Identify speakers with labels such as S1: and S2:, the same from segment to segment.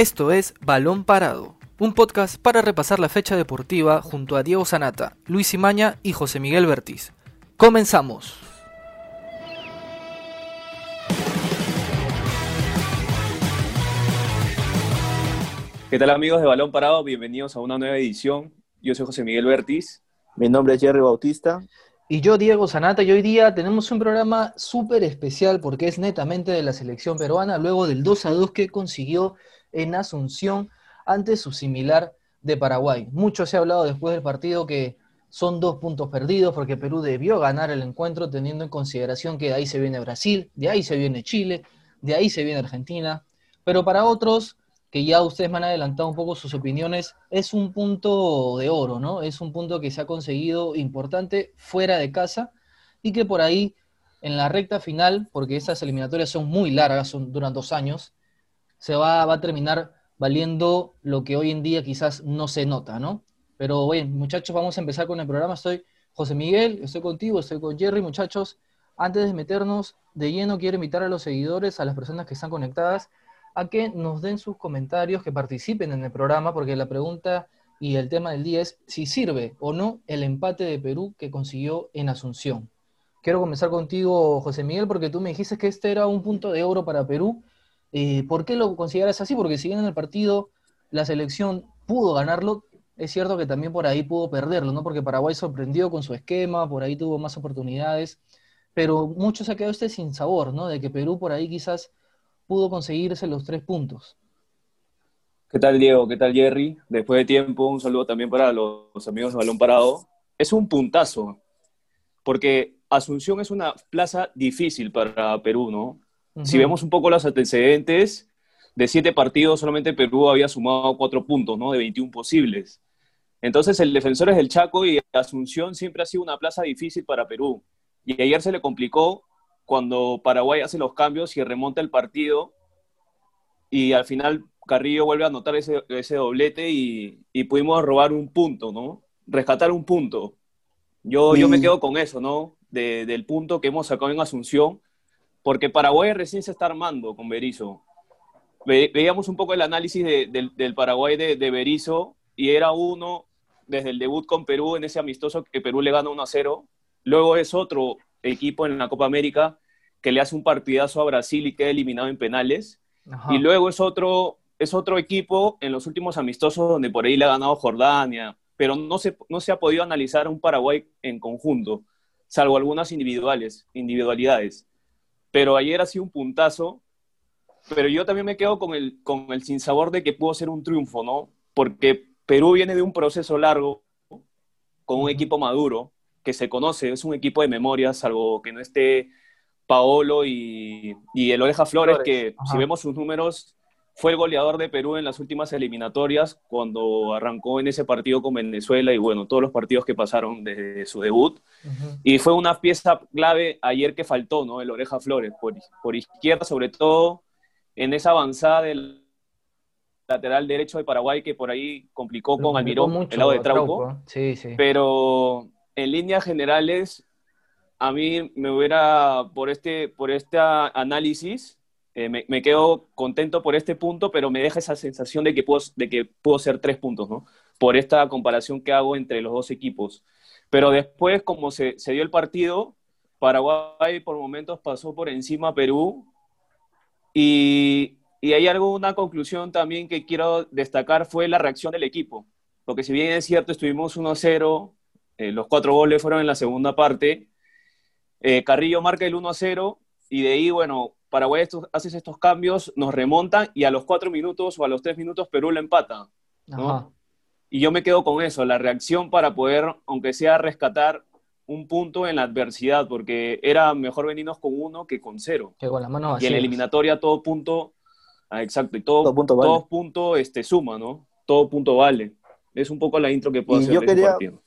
S1: Esto es Balón Parado, un podcast para repasar la fecha deportiva junto a Diego Sanata, Luis Imaña y José Miguel Bertiz. Comenzamos.
S2: ¿Qué tal amigos de Balón Parado? Bienvenidos a una nueva edición. Yo soy José Miguel Bertiz.
S3: Mi nombre es Jerry Bautista.
S1: Y yo, Diego Sanata, y hoy día tenemos un programa súper especial porque es netamente de la selección peruana, luego del 2 a 2 que consiguió en Asunción ante su similar de Paraguay. Mucho se ha hablado después del partido que son dos puntos perdidos porque Perú debió ganar el encuentro teniendo en consideración que de ahí se viene Brasil, de ahí se viene Chile, de ahí se viene Argentina, pero para otros que ya ustedes me han adelantado un poco sus opiniones, es un punto de oro, ¿no? Es un punto que se ha conseguido importante fuera de casa y que por ahí en la recta final, porque esas eliminatorias son muy largas, son, duran dos años, se va, va a terminar valiendo lo que hoy en día quizás no se nota, ¿no? Pero bueno, muchachos, vamos a empezar con el programa. Estoy José Miguel, estoy contigo, estoy con Jerry, muchachos. Antes de meternos de lleno, quiero invitar a los seguidores, a las personas que están conectadas, a que nos den sus comentarios, que participen en el programa, porque la pregunta y el tema del día es si sirve o no el empate de Perú que consiguió en Asunción. Quiero comenzar contigo, José Miguel, porque tú me dijiste que este era un punto de oro para Perú. Eh, ¿Por qué lo consideras así? Porque si bien en el partido la selección pudo ganarlo, es cierto que también por ahí pudo perderlo, ¿no? Porque Paraguay sorprendió con su esquema, por ahí tuvo más oportunidades, pero mucho se ha quedado este sin sabor, ¿no? De que Perú por ahí quizás pudo conseguirse los tres puntos.
S2: ¿Qué tal, Diego? ¿Qué tal, Jerry? Después de tiempo, un saludo también para los amigos de Balón Parado. Es un puntazo, porque Asunción es una plaza difícil para Perú, ¿no? Si vemos un poco los antecedentes, de siete partidos solamente Perú había sumado cuatro puntos, ¿no? De 21 posibles. Entonces el Defensores del Chaco y Asunción siempre ha sido una plaza difícil para Perú. Y ayer se le complicó cuando Paraguay hace los cambios y remonta el partido y al final Carrillo vuelve a anotar ese, ese doblete y, y, pudimos robar un punto, ¿no? Rescatar un punto. Yo, yo me quedo con eso, ¿no? De, del punto que hemos sacado en Asunción, porque Paraguay recién se está armando con Berizzo. Ve, veíamos un poco el análisis de, del, del Paraguay de, de Berizzo y era uno desde el debut con Perú en ese amistoso que Perú le gana 1 a 0. Luego es otro equipo en la Copa América que le hace un partidazo a Brasil y queda eliminado en penales. Ajá. Y luego es otro, es otro equipo en los últimos amistosos donde por ahí le ha ganado Jordania, pero no se, no se ha podido analizar un Paraguay en conjunto, salvo algunas individuales, individualidades. Pero ayer ha sido un puntazo, pero yo también me quedo con el, con el sinsabor de que pudo ser un triunfo, ¿no? Porque Perú viene de un proceso largo, con un equipo maduro, que se conoce, es un equipo de memoria, salvo que no esté Paolo y, y el Oreja Flores, Flores. que Ajá. si vemos sus números, fue el goleador de Perú en las últimas eliminatorias cuando arrancó en ese partido con Venezuela y bueno, todos los partidos que pasaron desde su debut. Uh -huh. Y fue una pieza clave ayer que faltó, ¿no? El Oreja Flores, por, por izquierda, sobre todo en esa avanzada del lateral derecho de Paraguay que por ahí complicó con Almirón, el lado de Trauco. Trauco.
S1: Sí, sí.
S2: Pero en líneas generales, a mí me hubiera, por este, por este análisis, eh, me, quedo contento por este punto, pero me deja esa sensación de que puedo, de que puedo ser tres puntos, ¿no? Por esta comparación que hago entre los dos equipos. Pero después, como se, se dio el partido, Paraguay por momentos pasó por encima a Perú y, y hay algo, una conclusión también que quiero destacar fue la reacción del equipo. Porque si bien es cierto, estuvimos 1-0, eh, los cuatro goles fueron en la segunda parte, eh, Carrillo marca el 1-0 y de ahí, bueno, Paraguay estos, hace estos cambios, nos remontan y a los cuatro minutos o a los tres minutos Perú lo empata. ¿no? Y yo me quedo con eso, la reacción para poder, aunque sea rescatar un punto en la adversidad, porque era mejor venirnos con uno que con cero.
S1: Que con la mano
S2: y en la eliminatoria todo punto, ah, exacto, y todo, todo punto, vale. todo punto este, suma, ¿no? Todo punto vale. Es un poco la intro que puedo
S3: y
S2: hacer
S3: yo
S2: de
S3: quería,
S2: este partido.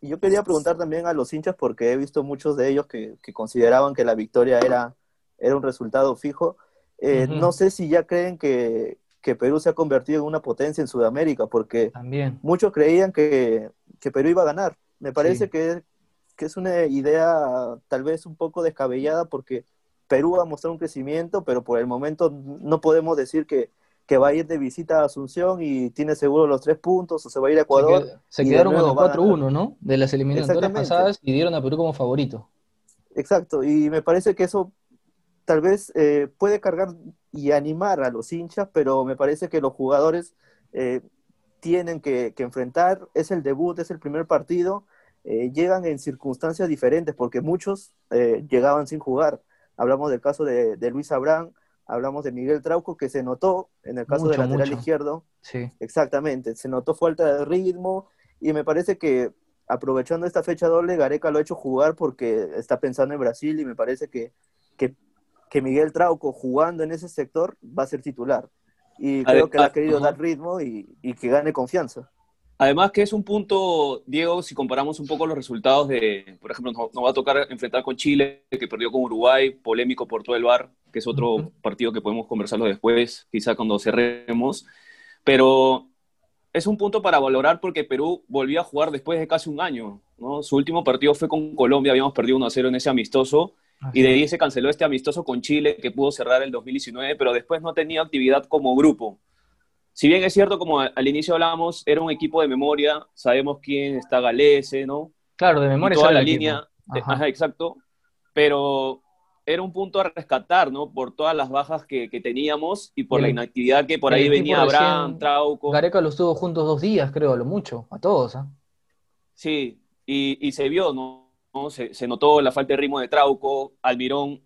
S3: Y yo quería preguntar también a los hinchas, porque he visto muchos de ellos que, que consideraban que la victoria era, era un resultado fijo. Eh, uh -huh. No sé si ya creen que, que, Perú se ha convertido en una potencia en Sudamérica, porque
S1: También.
S3: muchos creían que, que, Perú iba a ganar. Me parece sí. que, que, es una idea tal vez un poco descabellada, porque Perú va a mostrar un crecimiento, pero por el momento no podemos decir que, que va a ir de visita a Asunción y tiene seguro los tres puntos, o se va a ir a Ecuador.
S1: Se, quedaron con el 4-1, ¿no? De las eliminatorias pasadas y dieron a Perú como favorito.
S3: Exacto, y me parece que eso tal vez eh, puede cargar y animar a los hinchas, pero me parece que los jugadores eh, tienen que, enfrentar, es el debut, es el primer partido, eh, llegan en circunstancias diferentes, porque muchos llegaban sin jugar. Hablamos del caso de, Luis Abrán, hablamos de Miguel Trauco, que se notó en el caso del lateral izquierdo.
S1: Sí.
S3: Exactamente, se notó falta de ritmo, y me parece que aprovechando esta fecha doble, Gareca lo ha hecho jugar porque está pensando en Brasil y me parece que, que, Miguel Trauco jugando en ese sector va a ser titular. Y creo que le ha ah, querido dar ritmo y, que gane confianza.
S2: Además que es un punto, Diego, si comparamos un poco los resultados de, por ejemplo, nos, va a tocar enfrentar con Chile, que perdió con Uruguay, polémico por todo el bar, que es otro partido que podemos conversarlo después, quizá cuando cerremos. Pero es un punto para valorar porque Perú volvió a jugar después de casi un año. ¿no? Su último partido fue con Colombia, habíamos perdido 1 0 en ese amistoso. Y de ahí se canceló este amistoso con Chile, que pudo cerrar el 2019, pero después no tenía actividad como grupo. Si bien es cierto, como al inicio hablábamos, era un equipo de memoria, sabemos quién está Galese, ¿no?
S1: Claro, de memoria.
S2: toda la línea, ajá. exacto. Pero era un punto a rescatar, ¿no? Por todas las bajas que, teníamos y por la inactividad que por ahí venía Abraham, Trauco.
S1: Gareca los tuvo juntos dos días, creo, a lo mucho, a todos, ¿ah?
S2: Sí, y, se vio, ¿no? Se, notó la falta de ritmo de Trauco, Almirón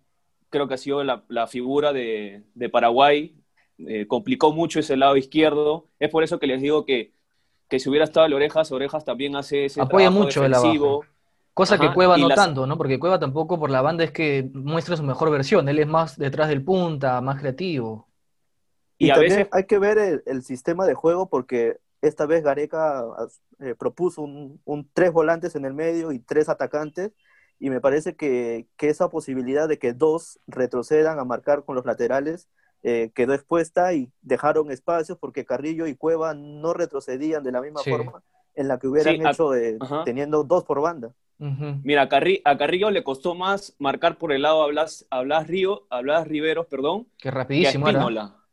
S2: creo que ha sido la, figura de, Paraguay, eh, complicó mucho ese lado izquierdo, es por eso que les digo que, que si hubiera estado el Orejas, Orejas también hace ese
S1: Apoya mucho defensivo. Cosa que Cueva no tanto, ¿no? Porque Cueva tampoco por la banda es que muestra su mejor versión. Él es más detrás del punta, más creativo.
S3: Y, a veces hay que ver el, sistema de juego porque esta vez Gareca eh, propuso un, tres volantes en el medio y tres atacantes. Y me parece que, esa posibilidad de que dos retrocedan a marcar con los laterales eh, quedó expuesta y dejaron espacios porque Carrillo y Cueva no retrocedían de la misma forma en la que hubieran hecho teniendo dos por banda.
S2: Mira, a, Carrillo le costó más marcar por el lado a Blas, a Río, a Blas Riveros, perdón.
S1: Que rapidísimo.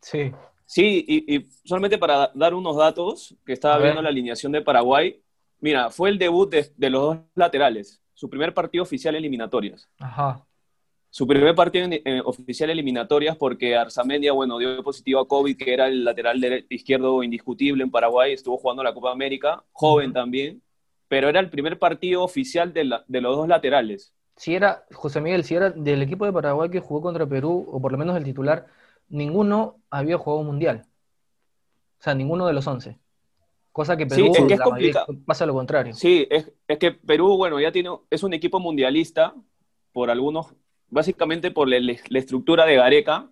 S1: Sí.
S2: Sí, y, solamente para dar unos datos, que estaba viendo la alineación de Paraguay. Mira, fue el debut de, los dos laterales. Su primer partido oficial eliminatorias.
S1: Ajá.
S2: Su primer partido en, oficial eliminatorias porque Arzamendia, bueno, dio positivo a COVID, que era el lateral izquierdo indiscutible en Paraguay, estuvo jugando la Copa América, joven también pero era el primer partido oficial de, los dos laterales.
S1: Si era, José Miguel, si era del equipo de Paraguay que jugó contra Perú, o por lo menos el titular, ninguno había jugado mundial. O sea, ninguno de los once. Cosa que Perú
S2: es que
S1: pasa lo contrario.
S2: Sí, es, que Perú, bueno, ya tiene, es un equipo mundialista por algunos, básicamente por la, estructura de Gareca.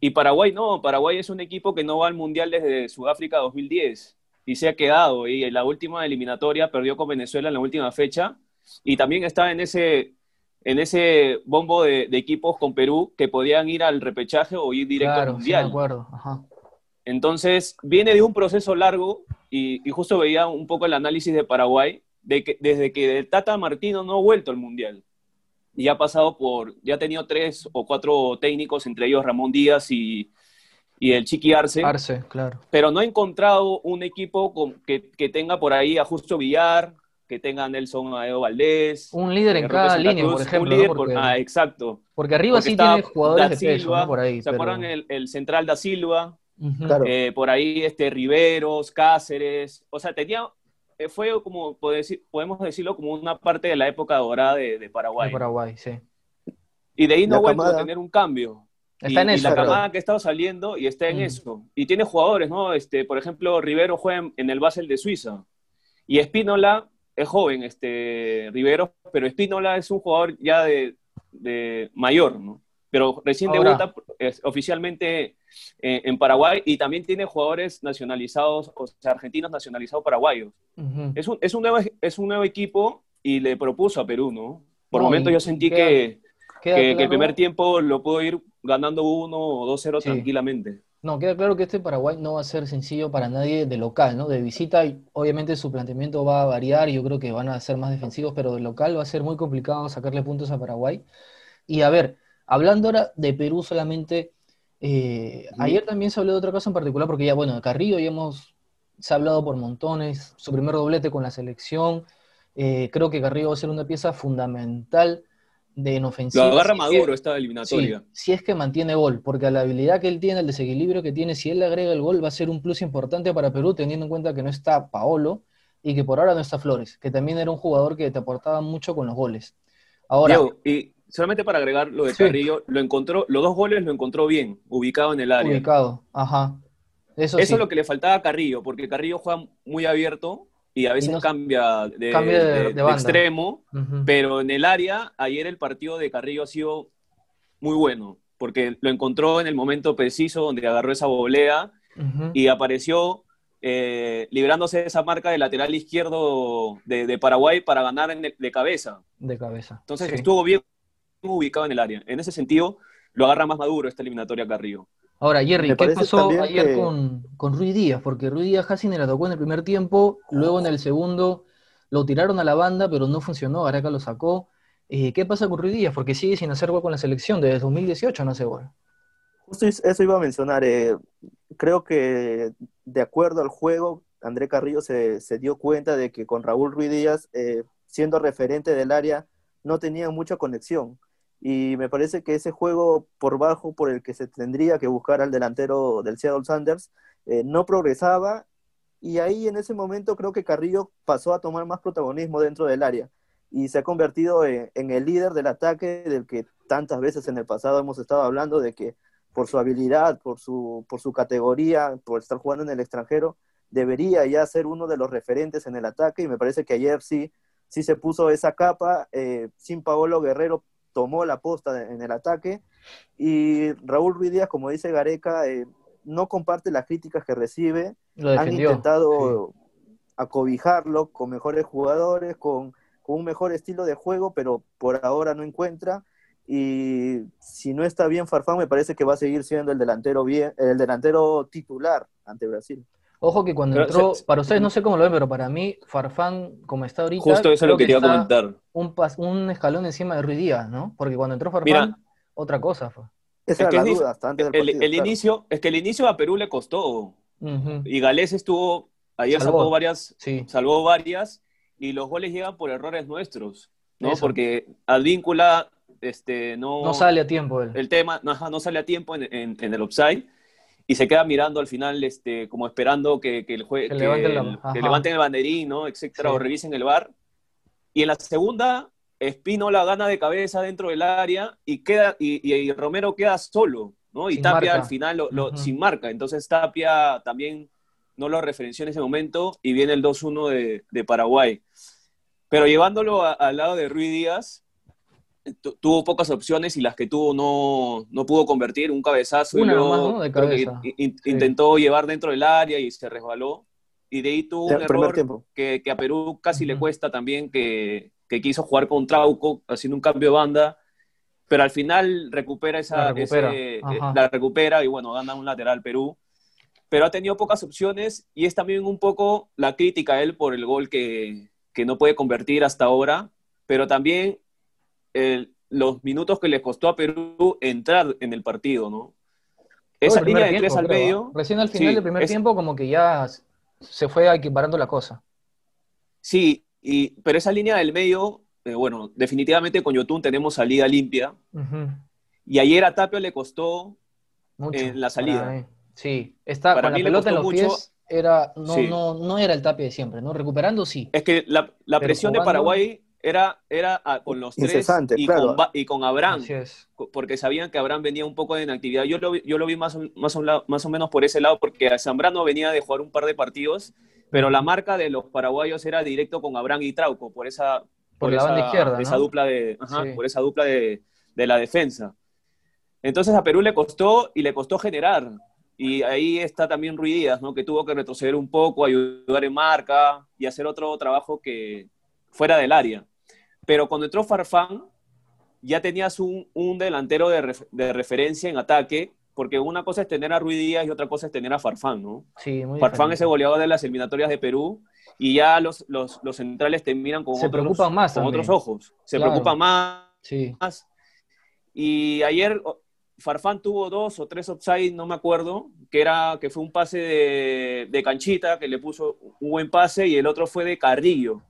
S2: Y Paraguay no, Paraguay es un equipo que no va al mundial desde Sudáfrica 2010 y se ha quedado. Y en la última eliminatoria perdió con Venezuela en la última fecha y también está en ese, en ese bombo de, equipos con Perú que podían ir al repechaje o ir directo al Mundial.
S1: acuerdo.
S2: Entonces, viene de un proceso largo y, justo veía un poco el análisis de Paraguay, de que desde que el Tata Martino no ha vuelto al Mundial. Y ha pasado por, ya ha tenido tres o cuatro técnicos, entre ellos Ramón Díaz y, y el Chiqui Arce.
S1: Arce, claro.
S2: Pero no ha encontrado un equipo que, que, tenga por ahí a Justo Villar, que tenga a Nelson Aedo Valdés.
S1: Un líder en cada línea, por ejemplo.
S2: Un líder ah, exacto.
S1: Porque arriba sí tiene jugadores de peso, por ahí.
S2: ¿Se acuerdan el, central da Silva? Eh, por ahí este Riveros, Cáceres. O sea, tenía eh, fue como, podemos decirlo, como una parte de la época dorada de, Paraguay.
S1: De Paraguay, sí.
S2: Y de ahí no ha vuelto a tener un cambio. Está y, en eso. la camada que ha estado saliendo y está en mm. eso. Y tiene jugadores, ¿no? Este, por ejemplo, Rivero juega en, el Basel de Suiza. Y Espínola es joven, este, Rivero, pero Espínola es un jugador ya de, de mayor, ¿no? Pero recién debuta oficialmente eh, en Paraguay y también tiene jugadores nacionalizados, o sea, argentinos nacionalizados paraguayos. es, un, es, un nuevo, es un nuevo equipo y le propuso a Perú, ¿no? Por momentos yo sentí que, que, el primer tiempo lo puedo ir ganando 1 o 2-0 tranquilamente.
S1: No, queda claro que este Paraguay no va a ser sencillo para nadie de local, ¿no? De visita, obviamente su planteamiento va a variar, y yo creo que van a ser más defensivos, pero de local va a ser muy complicado sacarle puntos a Paraguay. Y a ver, hablando ahora de Perú solamente, Eh, ayer también se habló de otra cosa en particular, porque ya, bueno, de Carrillo ya hemos, se ha hablado por montones, su primer doblete con la selección, eh, creo que Carrillo va a ser una pieza fundamental de en ofensiva.
S2: Lo agarra Maduro esta eliminatoria.
S1: si es que mantiene gol, porque a la habilidad que él tiene, el desequilibrio que tiene, si él le agrega el gol, va a ser un plus importante para Perú, teniendo en cuenta que no está Paolo y que por ahora no está Flores, que también era un jugador que te aportaba mucho con los goles. Ahora,
S2: y solamente para agregar lo de Carrillo, lo encontró, los dos goles lo encontró bien, ubicado en el área.
S1: Ubicado, ajá.
S2: Eso, Eso es lo que le faltaba a Carrillo, porque Carrillo juega muy abierto y a veces cambia, de, extremo, pero en el área, ayer el partido de Carrillo ha sido muy bueno, porque lo encontró en el momento preciso donde agarró esa volea y apareció eh, librándose de esa marca de lateral izquierdo de, Paraguay para ganar de cabeza.
S1: De cabeza.
S2: Entonces estuvo bien ubicado en el área. En ese sentido, lo agarra más maduro esta eliminatoria Carrillo.
S1: Ahora, Jerry, ¿qué pasó ayer con, con Ruiz Díaz? Porque Ruiz Díaz casi ni la tocó en el primer tiempo, luego en el segundo lo tiraron a la banda, pero no funcionó, Araca lo sacó. Eh, ¿Qué pasa con Ruiz Díaz? Porque sigue sin hacer gol con la selección, desde 2018 no hace gol.
S3: Justo eso iba a mencionar. Eh, creo que de acuerdo al juego, André Carrillo se, dio cuenta de que con Raúl Ruiz Díaz, eh, siendo referente del área, no tenía mucha conexión y me parece que ese juego por bajo por el que se tendría que buscar al delantero del Seattle Sanders eh, no progresaba y ahí en ese momento creo que Carrillo pasó a tomar más protagonismo dentro del área y se ha convertido en, el líder del ataque del que tantas veces en el pasado hemos estado hablando de que por su habilidad, por su, por su categoría, por estar jugando en el extranjero, debería ya ser uno de los referentes en el ataque y me parece que ayer sí, sí se puso esa capa, eh, sin Paolo Guerrero tomó la posta en el ataque. Y Raúl Ruiz Díaz, como dice Gareca, eh, no comparte las críticas que recibe. Han intentado acobijarlo con mejores jugadores, con, un mejor estilo de juego, pero por ahora no encuentra. Y si no está bien Farfán, me parece que va a seguir siendo el delantero bien, el delantero titular ante Brasil.
S1: Ojo que cuando entró, para ustedes no sé cómo lo ven, pero para mí Farfán, como está ahorita,
S2: justo eso es lo que quería comentar.
S1: Un, un escalón encima de Ruiz Díaz, ¿no? Porque cuando entró Farfán, otra cosa fue.
S3: Esa es la duda, hasta antes
S2: del el, inicio, es que el inicio a Perú le costó. Y Galés estuvo, ayer salvó varias, salvó varias, y los goles llegan por errores nuestros, ¿no? Porque Advíncula este, no,
S1: no sale a tiempo.
S2: El tema no, no sale a tiempo en, en, en el offside y se queda mirando al final, este, como esperando que, el juez, que, levanten el banderín, ¿no? etcétera, o revisen el bar. Y en la segunda, Espino la gana de cabeza dentro del área y, queda, y, Romero queda solo, ¿no? Y Tapia al final lo, sin marca. Entonces Tapia también no lo referenció en ese momento y viene el 2-1 de, Paraguay. Pero llevándolo al lado de Ruiz Díaz, tuvo pocas opciones y las que tuvo no, no pudo convertir, un cabezazo y intentó llevar dentro del área y se resbaló. Y de ahí tuvo un error que, que, a Perú casi le cuesta también, que, que, quiso jugar con Trauco haciendo un cambio de banda, pero al final recupera esa, la recupera, eh, la recupera y bueno, gana un lateral Perú. Pero ha tenido pocas opciones y es también un poco la crítica a él por el gol que, que no puede convertir hasta ahora, pero también los minutos que le costó a Perú entrar en el partido, ¿no?
S1: Esa línea de tres al medio. Recién al final del primer tiempo, como que ya se fue equiparando la cosa.
S2: Sí, y, pero esa línea del medio, eh, bueno, definitivamente con Yotun tenemos salida limpia. Y ayer a Tapio le costó en la salida.
S1: Sí, está para con la pelota en los pies era, no, no, era el Tapio de siempre, ¿no? Recuperando sí.
S2: Es que la, presión de Paraguay era, era ah, con los tres y, con, y, con, Abraham, porque sabían que Abraham venía un poco de inactividad. Yo lo, yo lo vi más, más, más o menos por ese lado, porque Zambrano venía de jugar un par de partidos, pero la marca de los paraguayos era directo con Abraham y Trauco, por esa,
S1: por, la banda izquierda,
S2: esa dupla de, por esa dupla de, de la defensa. Entonces a Perú le costó y le costó generar. Y ahí está también Ruidías, ¿no? que tuvo que retroceder un poco, ayudar en marca y hacer otro trabajo que fuera del área. Pero cuando entró Farfán, ya tenías un, delantero de, referencia en ataque, porque una cosa es tener a Ruiz Díaz y otra cosa es tener a Farfán, ¿no?
S1: Sí, muy
S2: Farfán es el goleador de las eliminatorias de Perú y ya los, los, centrales te miran con, otros,
S1: más
S2: con otros ojos. Se preocupan más. Sí. Y ayer Farfán tuvo dos o tres offside, no me acuerdo, que, era, que fue un pase de, de, Canchita, que le puso un buen pase, y el otro fue de Carrillo.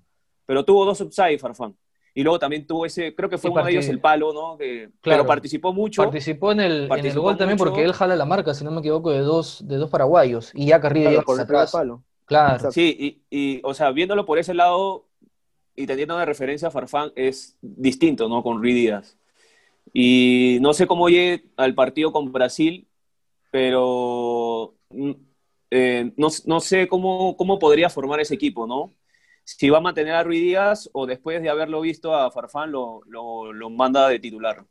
S2: Pero tuvo dos offside, Farfán. Y luego también tuvo ese, creo que fue uno de ellos el palo, ¿no? Que, claro, pero participó mucho.
S1: Participó en el, en el gol también porque él jala la marca, si no me equivoco, de dos, de dos paraguayos. Y ya Carrillo ya
S3: por atrás. palo.
S1: Claro.
S2: Sí, y, y, o sea, viéndolo por ese lado y teniendo de referencia a Farfán, es distinto, ¿no? Con Ruiz Díaz. Y no sé cómo llegue al partido con Brasil, pero mm, eh, no, no, sé cómo, cómo podría formar ese equipo, ¿no? Si va a mantener a Ruiz Díaz o después de haberlo visto a Farfán lo, lo, manda de titular.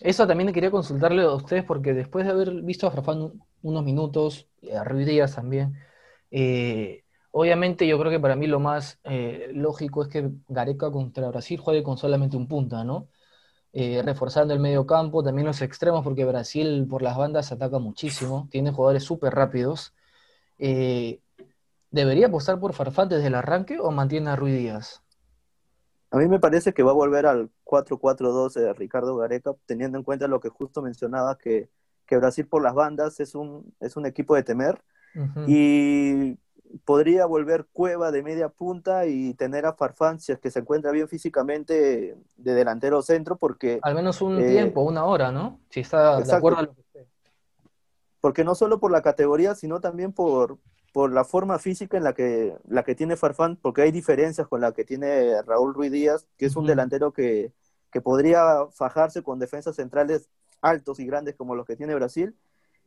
S1: Eso también quería consultarle a ustedes porque después de haber visto a Farfán unos minutos, a Ruiz Díaz también, eh, obviamente yo creo que para mí lo más eh, lógico es que Gareca contra Brasil juegue con solamente un punta, ¿no? Eh, reforzando el medio campo, también los extremos, porque Brasil por las bandas ataca muchísimo, tiene jugadores súper rápidos. ¿Debería apostar por Farfán desde el arranque o mantiene a Ruiz Díaz?
S3: A mí me parece que va a volver al 4-4-2 de Ricardo Gareca, teniendo en cuenta lo que justo mencionaba, que, Brasil por las bandas es un, es un equipo de temer. Y podría volver Cueva de media punta y tener a Farfán, si es que se encuentra bien físicamente, de delantero centro, porque...
S1: Al menos un eh, tiempo, una hora, ¿no? Si está de acuerdo a lo que esté.
S3: Porque no solo por la categoría, sino también por, por la forma física en la que, la que tiene Farfán, porque hay diferencias con la que tiene Raúl Ruiz Díaz, que es un delantero que, podría fajarse con defensas centrales altos y grandes como los que tiene Brasil,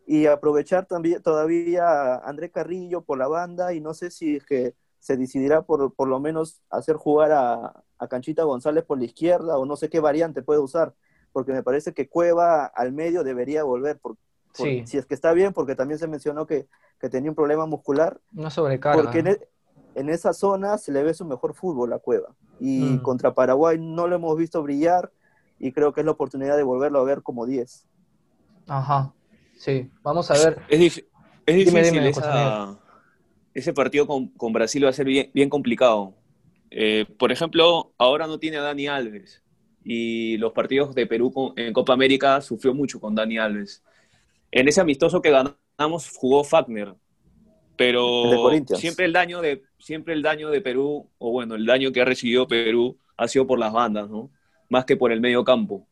S3: y aprovechar también todavía a André Carrillo por la banda, y no sé si es que se decidirá por, por lo menos hacer jugar a, a Canchita González por la izquierda, o no sé qué variante puede usar, porque me parece que Cueva al medio debería volver, porque si es que está bien, porque también se mencionó que, tenía un problema muscular.
S1: No sobrecarga.
S3: Porque e, en, esa zona se le ve su mejor fútbol a Cueva. Y mm. contra Paraguay no lo hemos visto brillar y creo que es la oportunidad de volverlo a ver como 10.
S1: Ajá, sí. Vamos a ver.
S2: Es, difícil ese partido con, Brasil va a ser bien, bien complicado. Eh, por ejemplo, ahora no tiene a Dani Alves y los partidos de Perú en Copa América sufrió mucho con Dani Alves. En ese amistoso que ganamos jugó Fagner, pero siempre el daño de siempre el daño de Perú o bueno el daño que ha recibido Perú ha sido por las bandas, ¿no? Más que por el medio campo.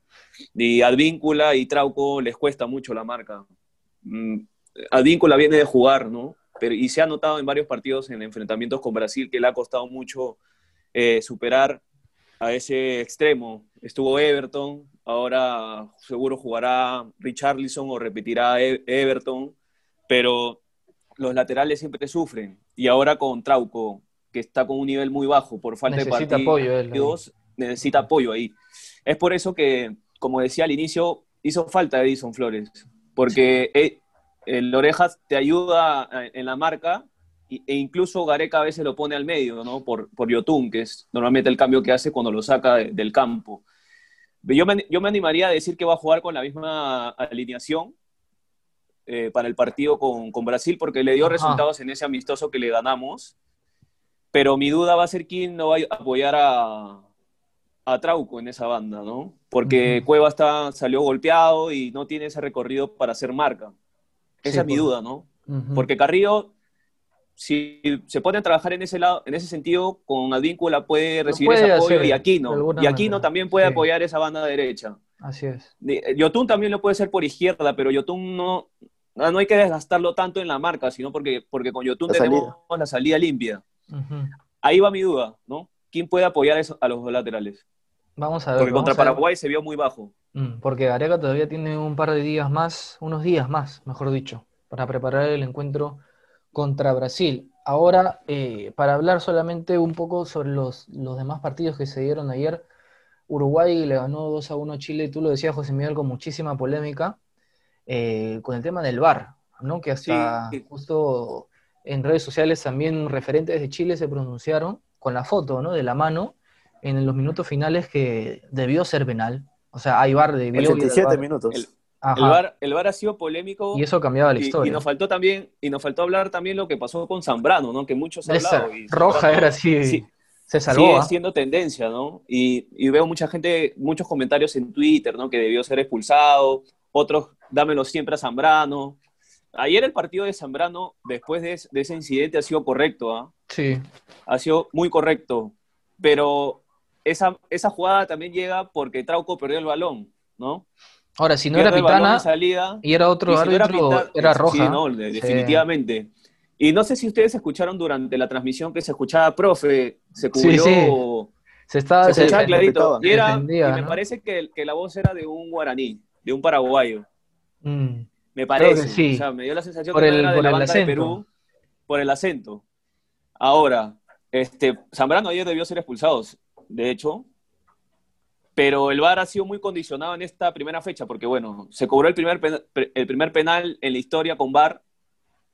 S2: Y Advíncula y Trauco les cuesta mucho la marca. Mm, Advíncula viene de jugar, ¿no? Pero, y se ha notado en varios partidos en enfrentamientos con Brasil que le ha costado mucho eh, superar a ese extremo. Estuvo Everton, ahora seguro jugará Richarlison o repetirá e-, Everton, pero los laterales siempre sufren. Y ahora con Trauco, que está con un nivel muy bajo por falta de partidos, apoyo necesita apoyo ahí. Es por eso que, como decía al inicio, hizo falta Edison Flores, porque e-, el Orejas te ayuda en la marca e incluso Gareca a veces lo pone al medio, ¿no? Por, por Yotun, que es normalmente el cambio que hace cuando lo saca del campo. Yo me, yo me animaría a decir que va a jugar con la misma alineación eh, para el partido con, con, Brasil, porque le dio resultados en ese amistoso que le ganamos. Pero mi duda va a ser quién no va a apoyar a, a Trauco en esa banda, ¿no? Porque Cueva está, salió golpeado y no tiene ese recorrido para hacer marca. Esa es mi pues. duda, ¿no? Porque Carrillo si se pone a trabajar en ese lado, en ese sentido, con Advíncula puede recibir ese apoyo y Aquino. Y Aquino también puede apoyar esa banda derecha.
S1: Así es.
S2: Yotun también lo puede hacer por izquierda, pero Yotun no, no hay que desgastarlo tanto en la marca, sino porque, porque con Yotun tenemos la salida limpia. Ahí va mi duda, ¿no? ¿Quién puede apoyar a los dos laterales?
S1: Vamos a ver.
S2: Porque contra Paraguay se vio muy bajo.
S1: Mm, porque Gareca todavía tiene un par de días más, unos días más, mejor dicho, para preparar el encuentro contra Brasil. Ahora, eh, para hablar solamente un poco sobre los, demás partidos que se dieron ayer, Uruguay le ganó 2 a 1 a Chile, tú lo decías, José Miguel, con muchísima polémica, eh, con el tema del VAR, ¿no? que hasta justo en redes sociales también referentes de Chile se pronunciaron con la foto ¿no? de la mano en los minutos finales que debió ser penal. O sea, hay VAR, de
S3: 87 minutos.
S2: El VAR, ha sido polémico.
S1: Y eso cambiaba la historia.
S2: Y, nos faltó también, y nos faltó hablar también lo que pasó con Zambrano, ¿no? Que muchos han hablado.
S1: roja era así. se salvó. Sigue
S2: ¿ah? siendo tendencia, ¿no? Y, veo mucha gente, muchos comentarios en Twitter, ¿no? Que debió ser expulsado. Otros dámelo siempre a Zambrano. Ayer el partido de Zambrano, después de, ese incidente, ha sido correcto, ¿ah?
S1: Sí.
S2: Ha sido muy correcto. Pero esa, esa jugada también llega porque Trauco perdió el balón, ¿no?
S1: Ahora, si no era Pitana y era otro árbitro, era, roja. Sí,
S2: no, definitivamente. Y no sé si ustedes escucharon durante la transmisión que se escuchaba, profe, se cubrió... Sí,
S1: Se estaba
S2: se escuchaba clarito. Y, era, y me parece que, que, la voz era de un guaraní, de un paraguayo. Mm. Me parece. Sí. O sea, me dio la sensación
S1: por
S2: que
S1: el,
S2: era de
S1: la
S2: banda de Perú por el acento. Ahora, este, Zambrano ayer debió ser expulsado, de hecho, pero el VAR ha sido muy condicionado en esta primera fecha, porque bueno, se cobró el primer, penal, el primer penal en la historia con VAR,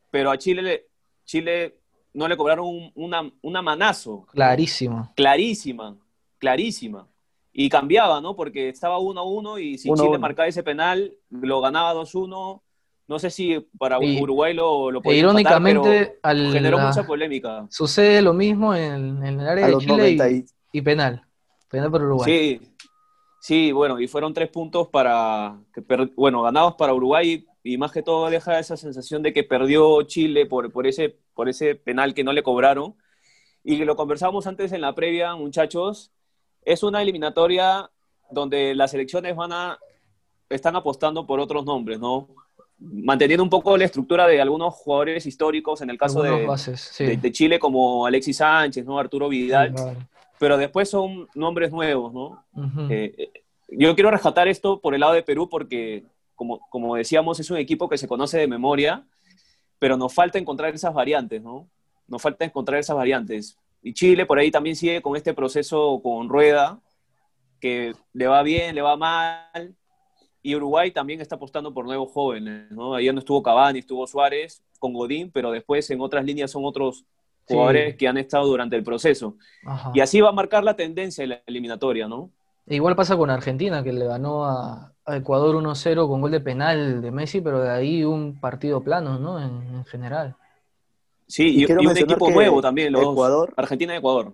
S2: pero a Chile, Chile no le cobraron una, una manazo.
S1: Clarísima.
S2: Clarísima, clarísima. Y cambiaba, ¿no? Porque estaba 1 a 1 y si Chile marcaba ese penal, lo ganaba 2-1. No sé si para Uruguay lo, lo podía
S1: Irónicamente,
S2: generó mucha polémica.
S1: Sucede lo mismo en, el área de Chile y, penal. Penal por Uruguay.
S2: Sí, sí, bueno, y fueron tres puntos para, bueno, ganados para Uruguay y más que todo deja esa sensación de que perdió Chile por, por, ese, por ese penal que no le cobraron. Y lo conversamos antes en la previa, muchachos, es una eliminatoria donde las elecciones van a, están apostando por otros nombres, ¿no? Manteniendo un poco la estructura de algunos jugadores históricos, en el caso de, de, Chile como Alexis Sánchez, ¿no? Arturo Vidal, pero después son nombres nuevos, ¿no? Eh, eh, yo quiero rescatar esto por el lado de Perú porque, como, como decíamos, es un equipo que se conoce de memoria, pero nos falta encontrar esas variantes, ¿no? Nos falta encontrar esas variantes. Y Chile por ahí también sigue con este proceso con Rueda, que le va bien, le va mal, y Uruguay también está apostando por nuevos jóvenes, ¿no? Ayer no estuvo Cavani, estuvo Suárez con Godín, pero después en otras líneas son otros jugadores que han estado durante el proceso. Y así va a marcar la tendencia en la eliminatoria, ¿no?
S1: E igual pasa con Argentina, que le ganó a, Ecuador 1-0 con gol de penal de Messi, pero de ahí un partido plano, ¿no? En, general.
S2: Sí, y, un equipo nuevo también, los Ecuador, Argentina y Ecuador.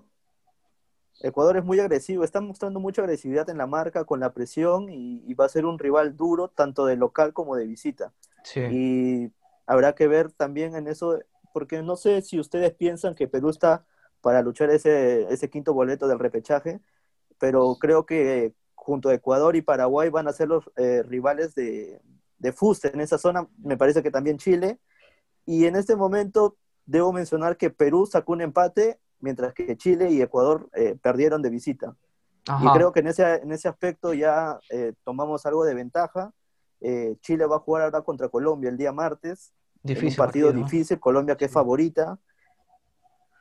S3: Ecuador es muy agresivo, está mostrando mucha agresividad en la marca con la presión y, va a ser un rival duro tanto de local como de visita. Y habrá que ver también en eso, porque no sé si ustedes piensan que Perú está para luchar ese, ese quinto boleto del repechaje, pero creo que junto a Ecuador y Paraguay van a ser los eh, rivales de, de Fuste en esa zona, me parece que también Chile. Y en este momento debo mencionar que Perú sacó un empate mientras que Chile y Ecuador eh, perdieron de visita. Y creo que en ese, en ese aspecto ya eh, tomamos algo de ventaja. Eh, Chile va a jugar ahora contra Colombia el día martes. Difícil, un partido, difícil, Colombia que es favorita.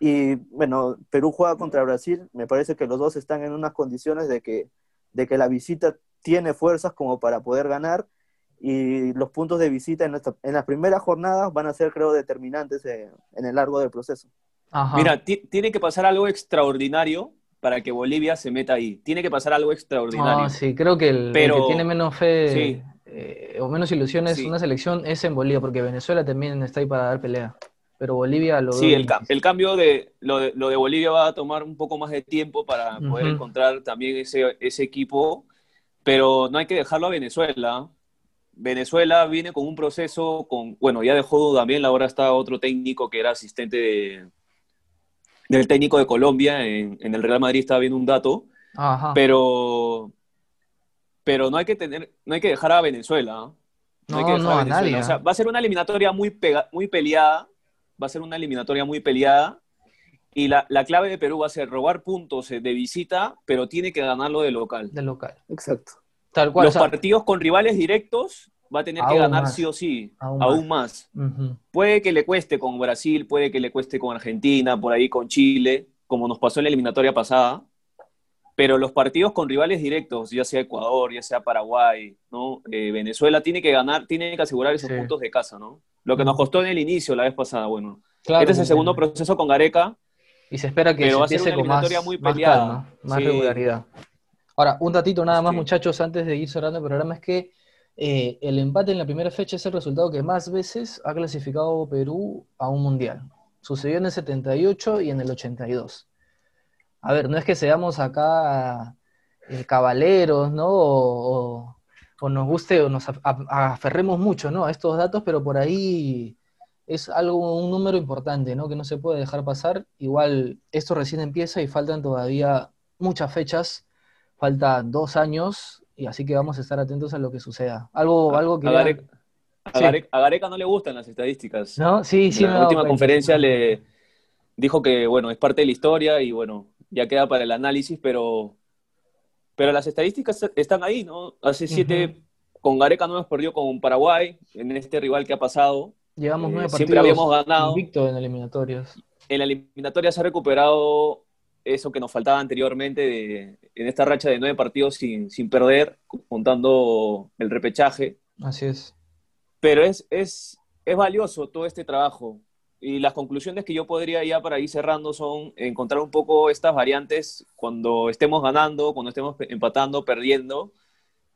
S3: Y bueno, Perú juega contra Brasil. Me parece que los dos están en unas condiciones de que, de que la visita tiene fuerzas como para poder ganar. Y los puntos de visita en, en las primeras jornadas van a ser, creo, determinantes en el largo del proceso.
S2: Mira, tiene que pasar algo extraordinario para que Bolivia se meta ahí. Tiene que pasar algo extraordinario.
S1: sí, creo que el, que tiene menos fe eh, o menos ilusiones una selección es en Bolivia, porque Venezuela también está ahí para dar pelea. Pero Bolivia lo
S2: Sí, el, el, cambio de lo, de lo, de Bolivia va a tomar un poco más de tiempo para poder encontrar también ese, ese equipo, pero no hay que dejarlo a Venezuela. Venezuela viene con un proceso, con bueno, ya dejó también, ahora está otro técnico que era asistente de, del técnico de Colombia. En, el Real Madrid estaba viendo un dato. Pero, pero no hay que tener, no hay que dejar a Venezuela. No, hay que dejar a, Nadie, o sea, va a ser una eliminatoria muy, muy peleada. Va a ser una eliminatoria muy peleada. Y la, clave de Perú va a ser robar puntos de visita, pero tiene que ganarlo de local.
S1: De local.
S3: Exacto.
S2: Tal cual, Los partidos con rivales directos va a tener que ganar sí o sí, aún, más. Puede que le cueste con Brasil, puede que le cueste con Argentina, por ahí con Chile, como nos pasó en la eliminatoria pasada, pero los partidos con rivales directos, ya sea Ecuador, ya sea Paraguay, ¿no? Eh, Venezuela tiene que ganar, tiene que asegurar esos puntos de casa, ¿no? Lo que nos costó en el inicio la vez pasada, bueno. este es el segundo proceso con Gareca.
S1: Y se espera que se empiece con más, muy peleada. más, regularidad. Ahora, un datito nada más, muchachos, antes de ir cerrando el programa, es que eh, el empate en la primera fecha es el resultado que más veces ha clasificado Perú a un mundial. Sucedió en el 78 y en el 82. A ver, no es que seamos acá eh, cabaleros, ¿no? O, o nos guste o nos aferremos mucho ¿no? a estos datos, pero por ahí es algo, un número importante, ¿no? Que no se puede dejar pasar. Igual esto recién empieza y faltan todavía muchas fechas, faltan dos años, y así que vamos a estar atentos a lo que suceda. Algo, algo que...
S2: A, Gareca, no le gustan las estadísticas.
S1: ¿No? Sí, sí.
S2: En la última conferencia le dijo que, bueno, es parte de la historia y, bueno, ya queda para el análisis, pero, pero las estadísticas están ahí, ¿no? Hace siete, con Gareca no hemos perdido con Paraguay, en este rival que ha pasado.
S1: Llevamos nueve partidos
S2: eh, Siempre habíamos ganado.
S1: Invicto en eliminatorias.
S2: En la eliminatoria se ha recuperado eso que nos faltaba anteriormente en esta racha de nueve partidos sin, sin perder, contando el repechaje.
S1: Así es.
S2: Pero es, es, es valioso todo este trabajo. Y las conclusiones que yo podría ya para ir cerrando son encontrar un poco estas variantes cuando estemos ganando, cuando estemos empatando, perdiendo,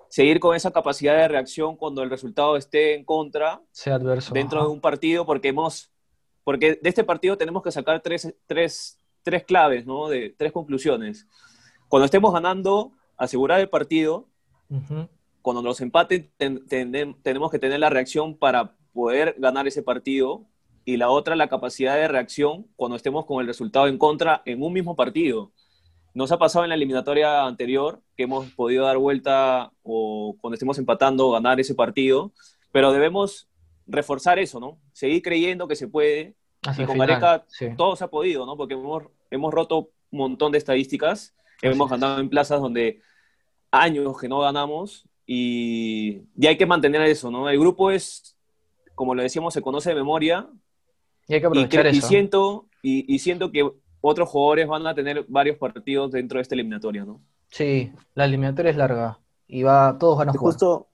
S2: seguir con esa capacidad de reacción cuando el resultado esté en contra,
S1: sea adverso,
S2: dentro de un partido, porque hemos, porque de este partido tenemos que sacar tres, tres, tres claves, ¿no? De tres conclusiones. Cuando estemos ganando, asegurar el partido. Cuando los empaten, tenemos que tener la reacción para poder ganar ese partido. Y la otra, la capacidad de reacción cuando estemos con el resultado en contra en un mismo partido. Nos ha pasado en la eliminatoria anterior que hemos podido dar vuelta o cuando estemos empatando ganar ese partido, pero debemos reforzar eso, ¿no? Seguir creyendo que se puede. y con Gareca todo se ha podido, ¿no? Porque hemos hemos roto un montón de estadísticas, hemos ganado en plazas donde años que no ganamos y, y, hay que mantener eso, ¿no? El grupo es, como lo decíamos, se conoce de memoria.
S1: Y hay que aprovechar
S2: y, siento, y, siento que otros jugadores van a tener varios partidos dentro de esta eliminatoria, ¿no?
S1: Sí, la eliminatoria es larga y va, todos van a jugar.
S3: Justo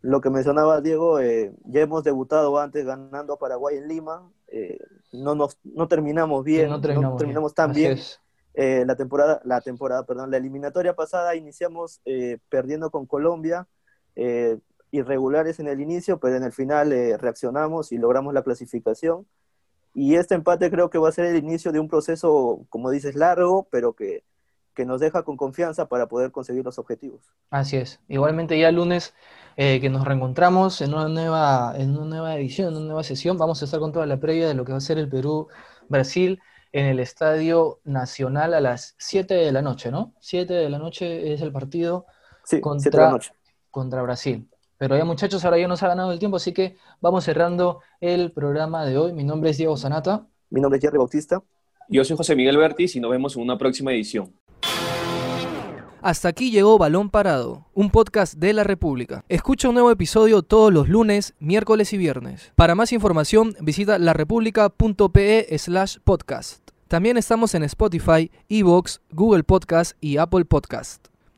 S3: lo que mencionaba Diego, eh, ya hemos debutado antes ganando a Paraguay en Lima, eh, no, nos, no terminamos bien, no terminamos, tan bien. Eh, la temporada, la temporada, perdón, la eliminatoria pasada iniciamos eh, perdiendo con Colombia, eh, irregulares en el inicio, pero en el final reaccionamos y logramos la clasificación. Y este empate creo que va a ser el inicio de un proceso, como dices, largo, pero que, que nos deja con confianza para poder conseguir los objetivos.
S1: Así es. Igualmente ya el lunes eh, que nos reencontramos en una, nueva, en una nueva edición, en una nueva sesión. Vamos a estar con toda la previa de lo que va a ser el Perú-Brasil en el Estadio Nacional a las 7 de la noche, ¿no? 7 de la noche es el partido contra, contra Brasil. Pero ya muchachos, ahora ya nos ha ganado el tiempo, así que vamos cerrando el programa de hoy. Mi nombre es Diego Sanata.
S3: Mi nombre es Jerry Bautista.
S2: Yo soy José Miguel Bertis y nos vemos en una próxima edición.
S4: Hasta aquí llegó Balón Parado, un podcast de la República. Escucha un nuevo episodio todos los lunes, miércoles y viernes. Para más información visita larepublica.pe slash podcast. También estamos en Spotify, Evox, Google Podcast y Apple Podcast.